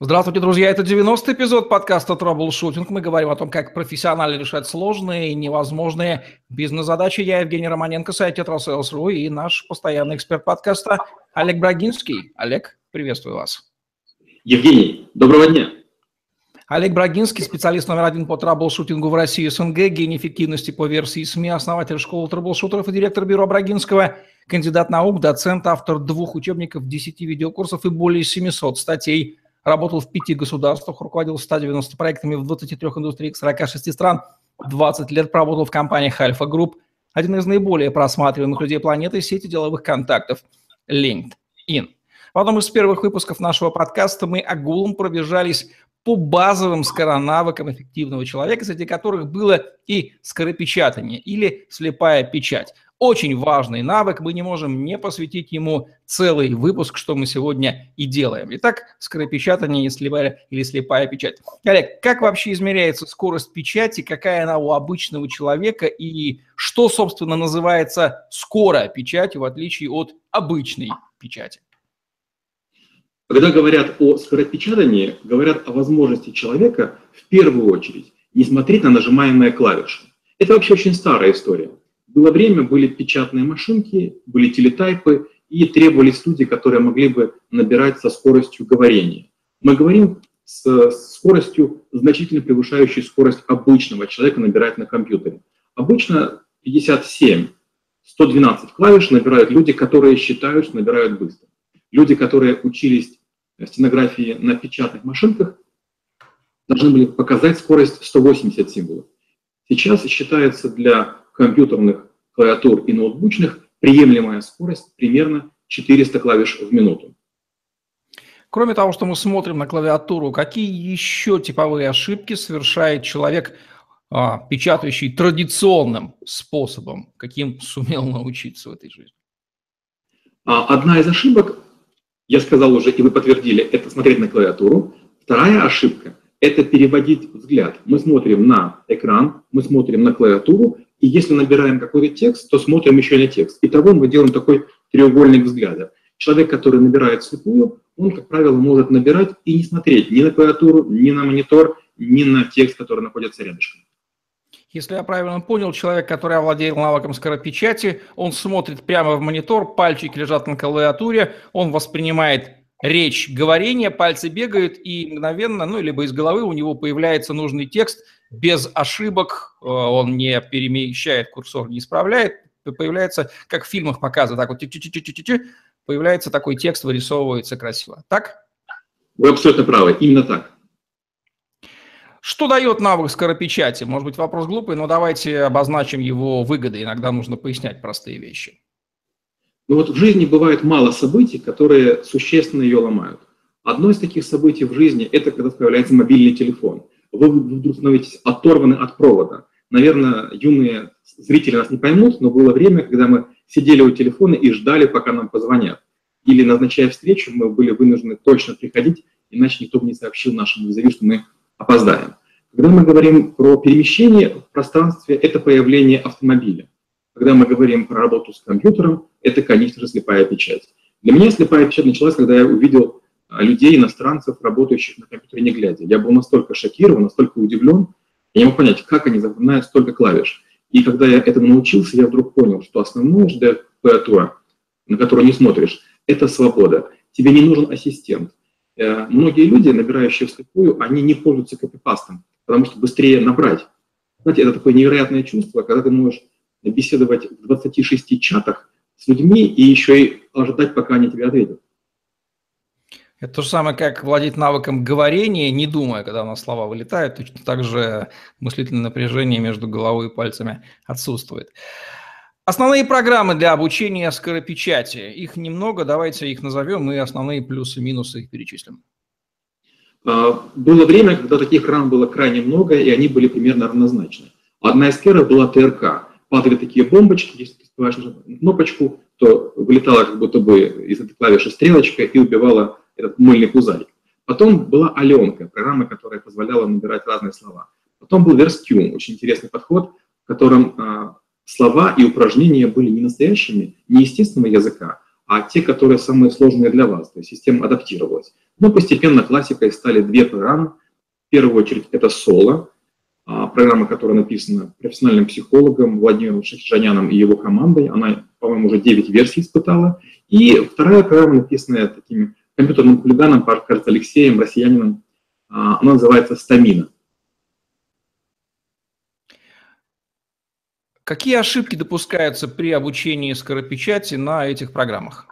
Здравствуйте, друзья. Это 90-й эпизод подкаста «Траблшутинг». Мы говорим о том, как профессионально решать сложные и невозможные бизнес-задачи. Я Евгений Романенко, сайт «Tetrasales.ru» и наш постоянный эксперт подкаста Олег Брагинский. Олег, приветствую вас. Евгений, доброго дня. Олег Брагинский, специалист номер один по траблшутингу в России СНГ, гений эффективности по версии СМИ, основатель школы траблшутеров и директор бюро Брагинского, кандидат наук, доцент, автор двух учебников, 10 видеокурсов и более 700 статей – работал в пяти государствах, руководил 190 проектами в 23 индустриях 46 стран, 20 лет проработал в компаниях Альфа Групп, один из наиболее просматриваемых людей планеты сети деловых контактов LinkedIn. В одном из первых выпусков нашего подкаста мы огулом пробежались по базовым скоронавыкам эффективного человека, среди которых было и скоропечатание или слепая печать. Очень важный навык, мы не можем не посвятить ему целый выпуск, что мы сегодня и делаем. Итак, скоропечатание слепая, или слепая печать. Олег, как вообще измеряется скорость печати, какая она у обычного человека и что, собственно, называется скорая печать, в отличие от обычной печати? Когда говорят о скоропечатании, говорят о возможности человека в первую очередь не смотреть на нажимаемые клавиши. Это вообще очень старая история. Было время, были печатные машинки, были телетайпы, и требовались люди, которые могли бы набирать со скоростью говорения. Мы говорим с скоростью, значительно превышающей скорость обычного человека набирать на компьютере. Обычно 57, 112 клавиш набирают люди, которые считают, что набирают быстро. Люди, которые учились стенографии на печатных машинках, должны были показать скорость 180 символов. Сейчас считается для компьютерных клавиатур и ноутбучных приемлемая скорость примерно 400 клавиш в минуту. Кроме того, что мы смотрим на клавиатуру, какие еще типовые ошибки совершает человек, а, печатающий традиционным способом, каким сумел научиться в этой жизни? А, одна из ошибок, я сказал уже, и вы подтвердили, это смотреть на клавиатуру. Вторая ошибка – это переводить взгляд. Мы смотрим на экран, мы смотрим на клавиатуру, и если набираем какой-то текст, то смотрим еще на текст. Итого мы делаем такой треугольник взгляда. Человек, который набирает слепую, он, как правило, может набирать и не смотреть ни на клавиатуру, ни на монитор, ни на текст, который находится рядышком. Если я правильно понял, человек, который овладел навыком скоропечати, он смотрит прямо в монитор, пальчики лежат на клавиатуре, он воспринимает речь, говорение, пальцы бегают, и мгновенно, ну, либо из головы у него появляется нужный текст, без ошибок, э, он не перемещает курсор, не исправляет, появляется, как в фильмах показывают, так вот, чи -чи -чи появляется такой текст, вырисовывается красиво. Так? Вы абсолютно правы, именно так. Что дает навык скоропечати? Может быть, вопрос глупый, но давайте обозначим его выгоды. Иногда нужно пояснять простые вещи. Ну вот в жизни бывает мало событий, которые существенно ее ломают. Одно из таких событий в жизни – это когда появляется мобильный телефон – вы вдруг становитесь оторваны от провода. Наверное, юные зрители нас не поймут, но было время, когда мы сидели у телефона и ждали, пока нам позвонят. Или, назначая встречу, мы были вынуждены точно приходить, иначе никто бы не сообщил нашему визави, что мы опоздаем. Когда мы говорим про перемещение в пространстве, это появление автомобиля. Когда мы говорим про работу с компьютером, это, конечно же, слепая печать. Для меня слепая печать началась, когда я увидел людей, иностранцев, работающих на компьютере не глядя. Я был настолько шокирован, настолько удивлен, я не мог понять, как они запоминают столько клавиш. И когда я этому научился, я вдруг понял, что основное клавиатура, на которую не смотришь, это свобода. Тебе не нужен ассистент. Э, многие люди, набирающие вслепую, они не пользуются копипастом, потому что быстрее набрать. Знаете, это такое невероятное чувство, когда ты можешь беседовать в 26 чатах с людьми и еще и ожидать, пока они тебе ответят. Это то же самое, как владеть навыком говорения, не думая, когда у нас слова вылетают. Точно так же мыслительное напряжение между головой и пальцами отсутствует. Основные программы для обучения скоропечати. Их немного, давайте их назовем и основные плюсы и минусы их перечислим. А, было время, когда таких программ было крайне много, и они были примерно равнозначны. Одна из первых была ТРК. Падали такие бомбочки, если ты нажимаешь кнопочку, то вылетала как будто бы из этой клавиши стрелочка и убивала этот мыльный пузырик. Потом была Аленка, программа, которая позволяла набирать разные слова. Потом был Verstune, очень интересный подход, в котором э, слова и упражнения были не настоящими, не естественного языка, а те, которые самые сложные для вас. То есть система адаптировалась. Но постепенно классикой стали две программы. В первую очередь это соло, а, программа, которая написана профессиональным психологом Владимиром Шахиджаняном и его командой. Она, по-моему, уже 9 версий испытала. И вторая программа, написанная такими компьютерным хулиганом, кажется, Алексеем, россиянином, а, она называется «Стамина». Какие ошибки допускаются при обучении скоропечати на этих программах?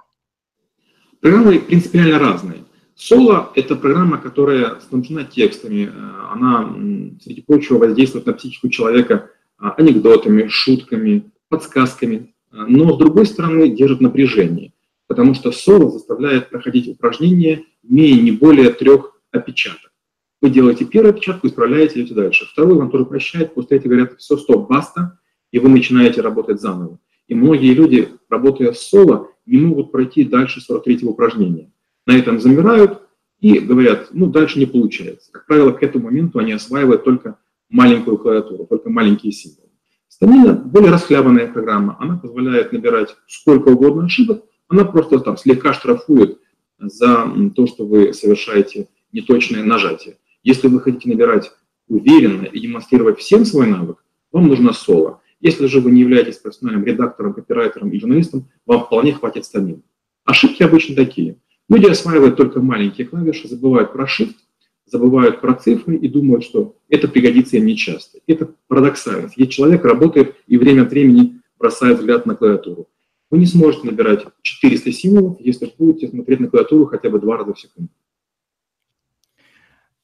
Программы принципиально разные. Соло – это программа, которая снабжена текстами. Она, среди прочего, воздействует на психику человека а, анекдотами, шутками, подсказками. Но, с другой стороны, держит напряжение, потому что соло заставляет проходить упражнения, имея не более трех опечаток. Вы делаете первую опечатку, исправляете, идете дальше. Вторую вам тоже прощает, после этого говорят, все, стоп, баста, и вы начинаете работать заново. И многие люди, работая с соло, не могут пройти дальше 43-го упражнения. На этом замирают и говорят, ну, дальше не получается. Как правило, к этому моменту они осваивают только маленькую клавиатуру, только маленькие символы. Стамина более расхлябанная программа, она позволяет набирать сколько угодно ошибок, она просто там слегка штрафует за то, что вы совершаете неточное нажатие. Если вы хотите набирать уверенно и демонстрировать всем свой навык, вам нужно соло. Если же вы не являетесь профессиональным редактором, копирайтером и журналистом, вам вполне хватит стамин. Ошибки обычно такие. Люди осваивают только маленькие клавиши, забывают про shift, забывают про цифры и думают, что это пригодится им нечасто. Это парадоксальность. Если человек работает и время от времени бросает взгляд на клавиатуру. Вы не сможете набирать 400 символов, если будете смотреть на клавиатуру хотя бы два раза в секунду.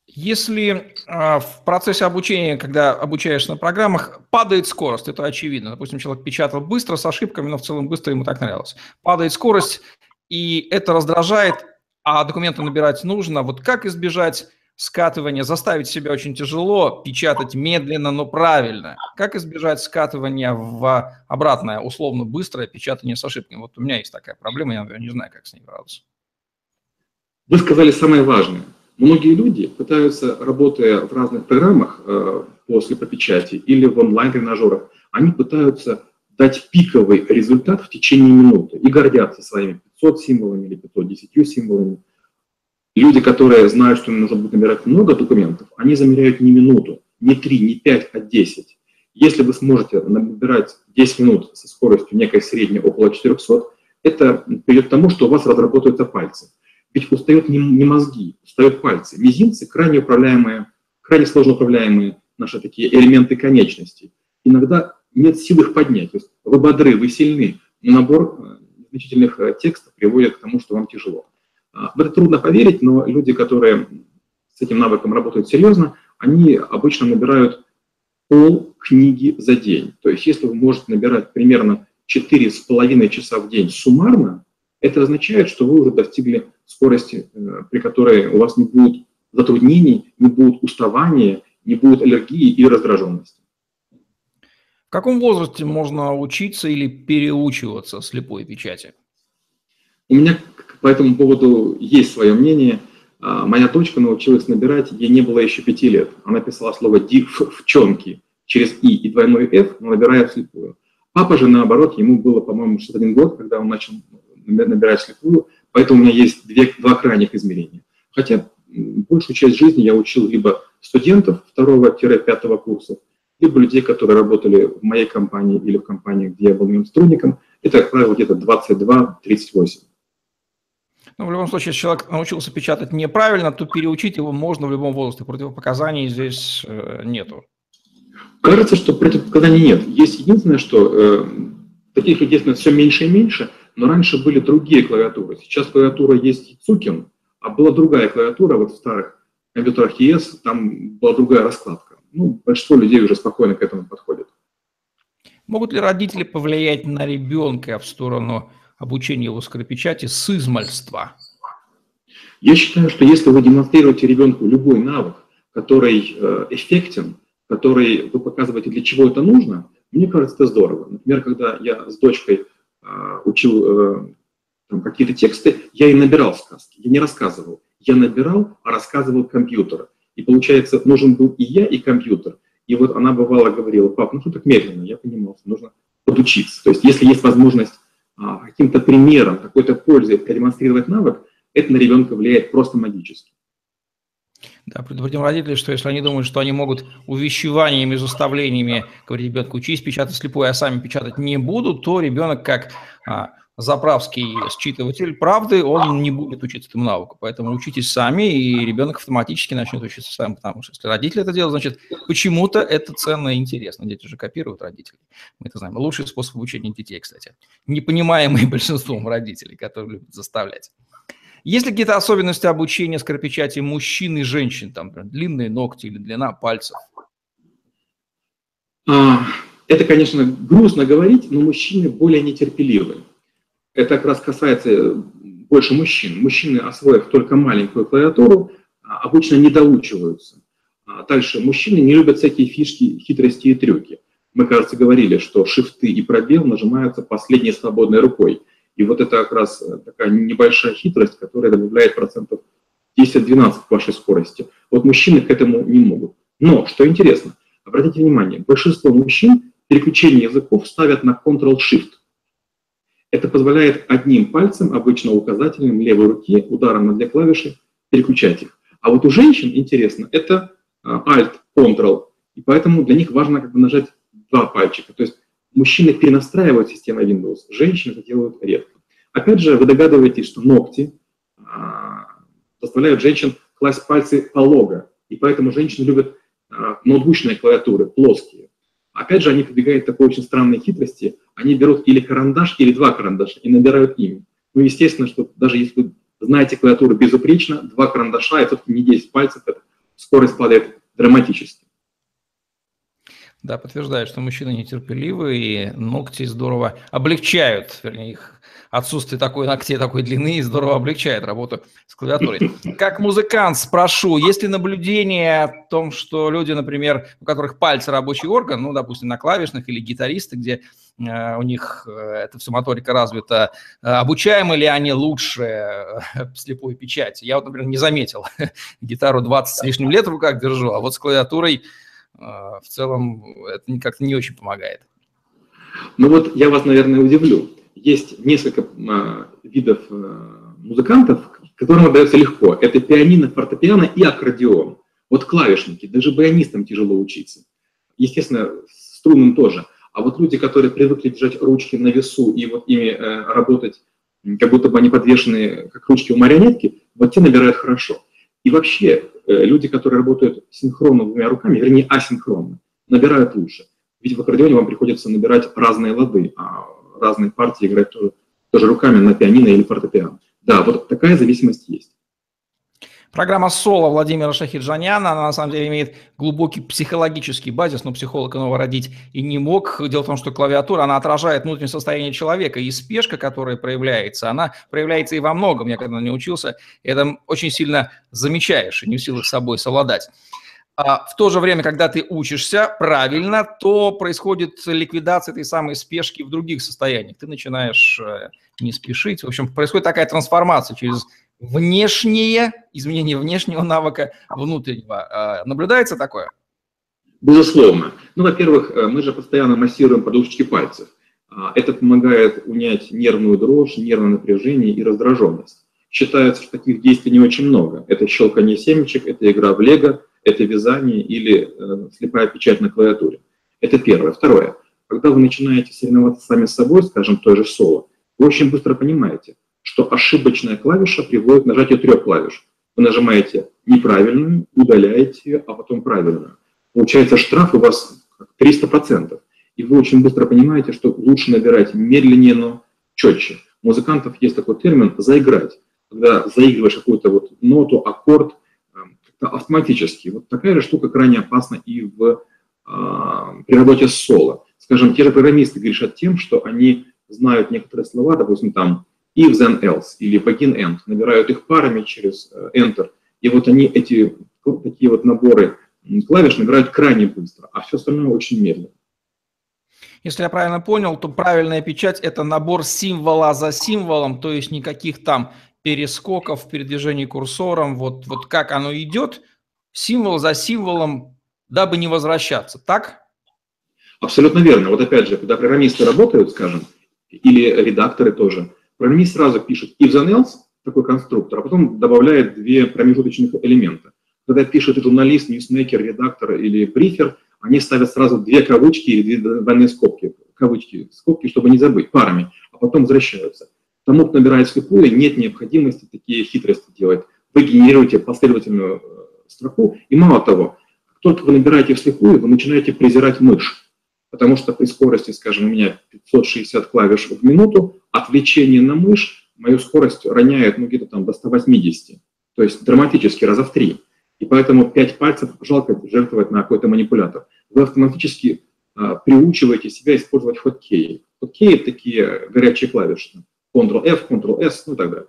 Если э, в процессе обучения, когда обучаешься на программах, падает скорость, это очевидно. Допустим, человек печатал быстро, с ошибками, но в целом быстро ему так нравилось. Падает скорость, и это раздражает, а документы набирать нужно. Вот как избежать скатывания, заставить себя очень тяжело, печатать медленно, но правильно. Как избежать скатывания в обратное, условно быстрое печатание с ошибками? Вот у меня есть такая проблема, я не знаю, как с ней бороться. Вы сказали самое важное – Многие люди пытаются, работая в разных программах э, по печати или в онлайн-тренажерах, они пытаются дать пиковый результат в течение минуты и гордятся своими 500 символами или 510 символами. Люди, которые знают, что им нужно будет набирать много документов, они замеряют не минуту, не 3, не 5, а 10. Если вы сможете набирать 10 минут со скоростью некой средней около 400, это приведет к тому, что у вас разработаются пальцы. Ведь устают не, мозги, устают пальцы. Мизинцы крайне управляемые, крайне сложно управляемые наши такие элементы конечностей. Иногда нет сил их поднять. То есть вы бодры, вы сильны, но набор э, значительных э, текстов приводит к тому, что вам тяжело. В это трудно поверить, но люди, которые с этим навыком работают серьезно, они обычно набирают пол книги за день. То есть если вы можете набирать примерно 4,5 часа в день суммарно, это означает, что вы уже достигли скорости, э, при которой у вас не будет затруднений, не будет уставания, не будет аллергии и раздраженности. В каком возрасте можно учиться или переучиваться слепой печати? У меня по этому поводу есть свое мнение. А, моя дочка научилась набирать, ей не было еще пяти лет. Она писала слово «девчонки» через «и» и двойной «ф», набирая вслепую. Папа же, наоборот, ему было, по-моему, 61 год, когда он начал набирать слепую, поэтому у меня есть две, два крайних измерения. Хотя большую часть жизни я учил либо студентов второго-пятого курса, либо людей, которые работали в моей компании или в компании, где я был моим сотрудником. Это, как правило, где-то 22-38. Ну, в любом случае, если человек научился печатать неправильно, то переучить его можно в любом возрасте. Противопоказаний здесь э, нету. Кажется, что противопоказаний нет. Есть единственное, что э, таких людей все меньше и меньше, но раньше были другие клавиатуры. Сейчас клавиатура есть Цукин, а была другая клавиатура, вот в старых компьютерах ES, там была другая раскладка. Ну, большинство людей уже спокойно к этому подходят. Могут ли родители повлиять на ребенка в сторону обучения его скоропечати с измальства? Я считаю, что если вы демонстрируете ребенку любой навык, который э, эффектен, который вы показываете, для чего это нужно, мне кажется, это здорово. Например, когда я с дочкой а, учил э, какие-то тексты, я и набирал сказки. Я не рассказывал. Я набирал, а рассказывал компьютер. И получается, нужен был и я, и компьютер. И вот она бывало говорила, пап, ну что так медленно? Я понимал, что нужно подучиться. То есть если есть возможность каким-то примером, какой-то пользой продемонстрировать навык, это на ребенка влияет просто магически. Да, предупредим родителей, что если они думают, что они могут увещеваниями, заставлениями говорить ребенку, учись печатать слепой, а сами печатать не будут, то ребенок как а, заправский считыватель правды, он не будет учиться этому навыку. Поэтому учитесь сами, и ребенок автоматически начнет учиться сам, потому что если родители это делают, значит, почему-то это ценно и интересно. Дети же копируют родителей. Мы это знаем. Лучший способ обучения детей, кстати. Непонимаемый большинством родителей, которые любят заставлять. Есть ли какие-то особенности обучения скоропечати мужчин и женщин? Там длинные ногти или длина пальцев? А, это, конечно, грустно говорить, но мужчины более нетерпеливы. Это как раз касается больше мужчин. Мужчины, освоив только маленькую клавиатуру, а, обычно не доучиваются. А дальше, мужчины не любят всякие фишки, хитрости и трюки. Мы, кажется, говорили, что шифты и пробел нажимаются последней свободной рукой. И вот это как раз э, такая небольшая хитрость, которая добавляет процентов 10-12 к вашей скорости. Вот мужчины к этому не могут. Но, что интересно, обратите внимание, большинство мужчин переключение языков ставят на Ctrl-Shift. Это позволяет одним пальцем, обычно указательным левой руки, ударом две клавиши, переключать их. А вот у женщин, интересно, это э, Alt, Ctrl, и поэтому для них важно как бы нажать два пальчика. То есть Мужчины перенастраивают систему Windows, женщины это делают редко. Опять же, вы догадываетесь, что ногти а, заставляют женщин класть пальцы полого, и поэтому женщины любят а, ноутбучные клавиатуры, плоские. Опять же, они прибегают такой очень странной хитрости, они берут или карандаш, или два карандаша и набирают ими. Ну, естественно, что даже если вы знаете клавиатуру безупречно, два карандаша, это не 10 пальцев, это скорость падает драматически. Да, подтверждает, что мужчины нетерпеливы, и ногти здорово облегчают, вернее, их отсутствие такой ногтей такой длины здорово облегчает работу с клавиатурой. Как музыкант спрошу, есть ли наблюдение о том, что люди, например, у которых пальцы рабочий орган, ну, допустим, на клавишных или гитаристы, где э, у них э, эта все моторика развита, э, обучаемы ли они лучше э, слепой печати? Я вот, например, не заметил. Гитару 20 с лишним лет в руках держу, а вот с клавиатурой в целом это как-то не очень помогает. Ну вот я вас, наверное, удивлю. Есть несколько а, видов а, музыкантов, которым отдается легко. Это пианино, фортепиано и аккордеон. Вот клавишники, даже баянистам тяжело учиться. Естественно, струнным тоже. А вот люди, которые привыкли держать ручки на весу и вот ими э, работать, как будто бы они подвешены, как ручки у марионетки, вот те набирают хорошо. И вообще, люди, которые работают синхронно двумя руками, вернее асинхронно, набирают лучше. Ведь в аккордеоне вам приходится набирать разные лады, а разные партии играть тоже, тоже руками на пианино или фортепиано. Да, вот такая зависимость есть. Программа «Соло» Владимира Шахиджаняна, она на самом деле имеет глубокий психологический базис, но психолог иного родить и не мог. Дело в том, что клавиатура, она отражает внутреннее состояние человека, и спешка, которая проявляется, она проявляется и во многом. Я когда не учился, это очень сильно замечаешь и не в силах с собой совладать. А в то же время, когда ты учишься правильно, то происходит ликвидация этой самой спешки в других состояниях. Ты начинаешь э, не спешить. В общем, происходит такая трансформация через внешнее, изменение внешнего навыка внутреннего. А, наблюдается такое? Безусловно. Ну, во-первых, э, мы же постоянно массируем подушечки пальцев. А, это помогает унять нервную дрожь, нервное напряжение и раздраженность. Считается, что таких действий не очень много. Это щелкание семечек, это игра в лего, это вязание или э, слепая печать на клавиатуре. Это первое. Второе. Когда вы начинаете соревноваться сами с собой, скажем, той же соло, вы очень быстро понимаете – что ошибочная клавиша приводит к нажатию трех клавиш. Вы нажимаете неправильную, удаляете ее, а потом правильную. Получается штраф у вас 300%. И вы очень быстро понимаете, что лучше набирать медленнее, но четче. У музыкантов есть такой термин «заиграть», когда заигрываешь какую-то вот ноту, аккорд э, автоматически. Вот такая же штука крайне опасна и в, а, при работе с соло. Скажем, те же программисты грешат тем, что они знают некоторые слова, допустим, там if then else или begin end, набирают их парами через э, enter, и вот они эти такие вот наборы клавиш набирают крайне быстро, а все остальное очень медленно. Если я правильно понял, то правильная печать – это набор символа за символом, то есть никаких там перескоков, передвижений курсором, вот, вот как оно идет, символ за символом, дабы не возвращаться, так? Абсолютно верно. Вот опять же, когда программисты работают, скажем, или редакторы тоже. Программист сразу пишет if then else, такой конструктор, а потом добавляет две промежуточных элемента. Когда пишет журналист, ньюсмейкер, редактор или брифер, они ставят сразу две кавычки или две двойные скобки, кавычки, скобки, чтобы не забыть, парами, а потом возвращаются. Тому, кто набирает слепую, нет необходимости такие хитрости делать. Вы генерируете последовательную э, строку, и мало того, как только вы набираете вслепую, вы начинаете презирать мышь потому что при скорости, скажем, у меня 560 клавиш в минуту, отвлечение на мышь мою скорость роняет ну, где-то там до 180, то есть драматически раза в три. И поэтому 5 пальцев жалко жертвовать на какой-то манипулятор. Вы автоматически а, приучиваете себя использовать хоткеи. Хоткеи – такие горячие клавиши. Ctrl-F, Ctrl-S, ну и так далее.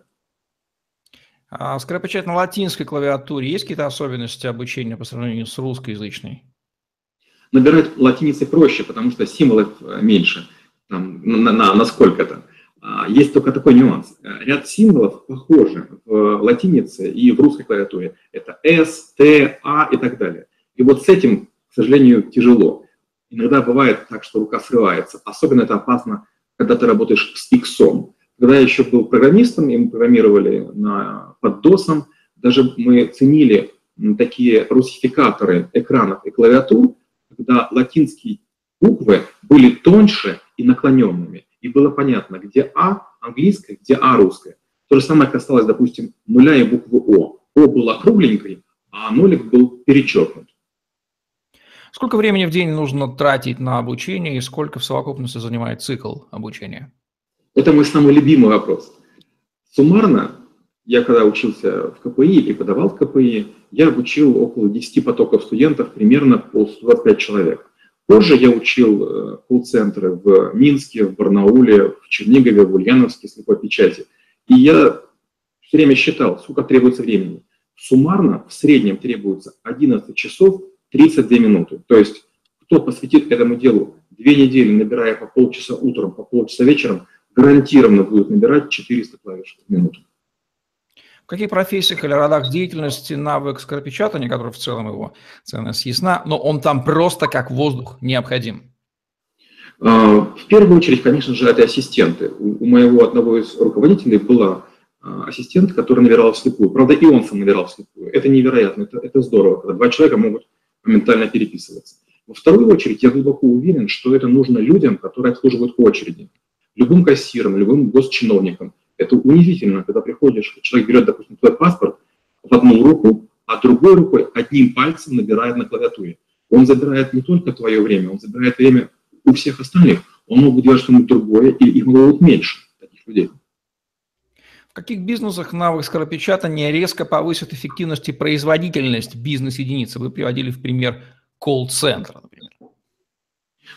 А скоропечать на латинской клавиатуре есть какие-то особенности обучения по сравнению с русскоязычной? Набирать латиницей проще, потому что символов э, меньше, там, на, на, на сколько-то. А, есть только такой нюанс. Ряд символов похожи в латинице и в русской клавиатуре. Это S, T, A и так далее. И вот с этим, к сожалению, тяжело. Иногда бывает так, что рука срывается. Особенно это опасно, когда ты работаешь с X. Когда я еще был программистом, и мы программировали на, под DOS, даже мы ценили такие русификаторы экранов и клавиатур, когда латинские буквы были тоньше и наклоненными, и было понятно, где А английское, где А русское. То же самое касалось, допустим, нуля и буквы О. О была кругленькой, а нолик был перечеркнут. Сколько времени в день нужно тратить на обучение и сколько в совокупности занимает цикл обучения? Это мой самый любимый вопрос. Суммарно, я когда учился в КПИ и преподавал в КПИ, я обучил около 10 потоков студентов, примерно по 125 человек. Позже я учил э, колл-центры в Минске, в Барнауле, в Чернигове, в Ульяновске, слепой печати. И я все время считал, сколько требуется времени. Суммарно в среднем требуется 11 часов 32 минуты. То есть кто посвятит этому делу две недели, набирая по полчаса утром, по полчаса вечером, гарантированно будет набирать 400 клавиш в минуту. Каких профессиях или родах деятельности навык скоропечатания, который в целом его ценность ясна, но он там просто как воздух необходим? А, в первую очередь, конечно же, это ассистенты. У моего одного из руководителей была а, ассистент, который набирал вслепую. Правда, и он сам набирал вслепую. Это невероятно, это, это здорово, когда два человека могут моментально переписываться. Во вторую очередь, я глубоко уверен, что это нужно людям, которые обслуживают очереди. Любым кассирам, любым госчиновникам, это унизительно, когда приходишь, человек берет, допустим, твой паспорт в одну руку, а другой рукой одним пальцем набирает на клавиатуре. Он забирает не только твое время, он забирает время у всех остальных. Он мог бы делать что-нибудь другое, и их могло быть меньше, таких людей. В каких бизнесах навык скоропечатания резко повысит эффективность и производительность бизнес-единицы? Вы приводили в пример колл-центра, например.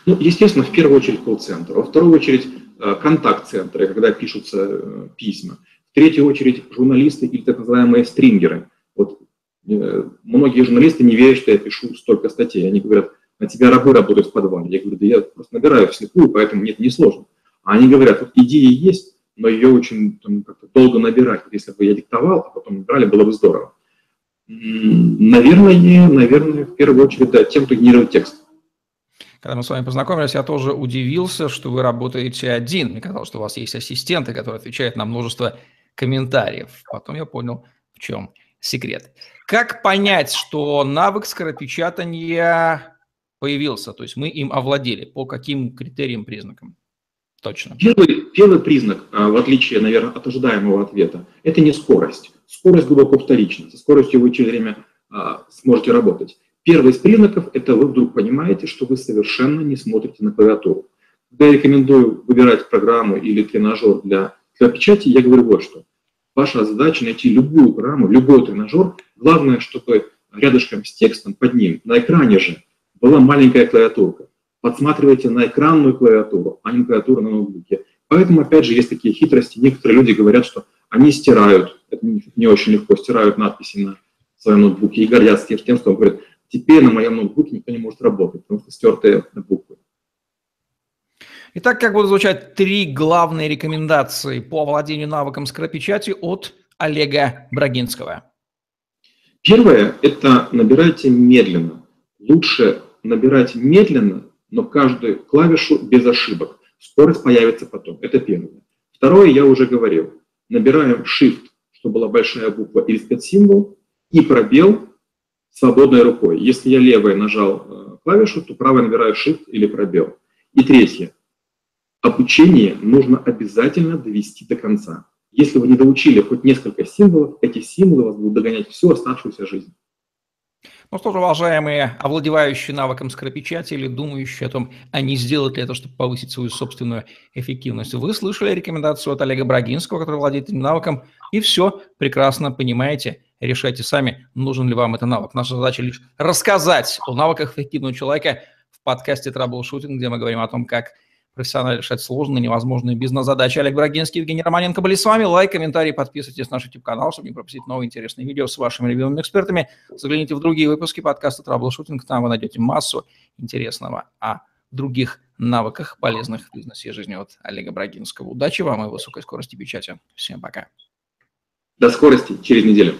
Ну, естественно, в первую очередь колл-центр. Во вторую очередь контакт-центры, когда пишутся э, письма. В третью очередь журналисты или так называемые стрингеры. Вот э, многие журналисты не верят, что я пишу столько статей. Они говорят, на тебя рабы работают в подвале. Я говорю, да я просто набираю вслепую, поэтому нет, не сложно. А они говорят, вот идея есть, но ее очень там, долго набирать. Если бы я диктовал, а потом набирали, было бы здорово. Наверное, наверное, в первую очередь, да, тем, кто генерирует текст. Когда мы с вами познакомились, я тоже удивился, что вы работаете один. Мне казалось, что у вас есть ассистенты, которые отвечают на множество комментариев. Потом я понял, в чем секрет. Как понять, что навык скоропечатания появился, то есть мы им овладели, по каким критериям, признакам? Точно. Первый, первый признак, а, в отличие, наверное, от ожидаемого ответа, это не скорость. Скорость глубоко вторична. Со скоростью вы через время а, сможете работать. Первый из признаков – это вы вдруг понимаете, что вы совершенно не смотрите на клавиатуру. Когда я рекомендую выбирать программу или тренажер для, для печати, я говорю вот что. Ваша задача найти любую программу, любой тренажер. Главное, чтобы рядышком с текстом под ним, на экране же, была маленькая клавиатурка. Подсматривайте на экранную клавиатуру, а не клавиатуру на ноутбуке. Поэтому, опять же, есть такие хитрости. Некоторые люди говорят, что они стирают, это не очень легко, стирают надписи на своем ноутбуке и гордятся тем, что говорят, Теперь на моем ноутбуке никто не может работать, потому что стертые буквы. Итак, как будут звучать три главные рекомендации по владению навыком скоропечати от Олега Брагинского? Первое – это набирайте медленно. Лучше набирать медленно, но каждую клавишу без ошибок. Скорость появится потом. Это первое. Второе, я уже говорил. Набираем Shift, чтобы была большая буква или спецсимвол, и пробел свободной рукой. Если я левой нажал э, клавишу, то правой набираю Shift или пробел. И третье. Обучение нужно обязательно довести до конца. Если вы не доучили хоть несколько символов, эти символы вас будут догонять всю оставшуюся жизнь. Ну что же, уважаемые овладевающие навыком скоропечати думающие о том, а не сделать ли это, чтобы повысить свою собственную эффективность. Вы слышали рекомендацию от Олега Брагинского, который владеет этим навыком, и все прекрасно понимаете. Решайте сами, нужен ли вам этот навык. Наша задача лишь рассказать о навыках эффективного человека в подкасте «Траблшутинг», где мы говорим о том, как профессионально решать сложные, невозможные бизнес-задачи. Олег Брагинский, Евгений Романенко были с вами. Лайк, комментарий, подписывайтесь на наш YouTube-канал, чтобы не пропустить новые интересные видео с вашими любимыми экспертами. Загляните в другие выпуски подкаста «Траблшутинг». Там вы найдете массу интересного о других навыках, полезных в бизнесе и жизни от Олега Брагинского. Удачи вам и высокой скорости печати. Всем пока. До скорости через неделю.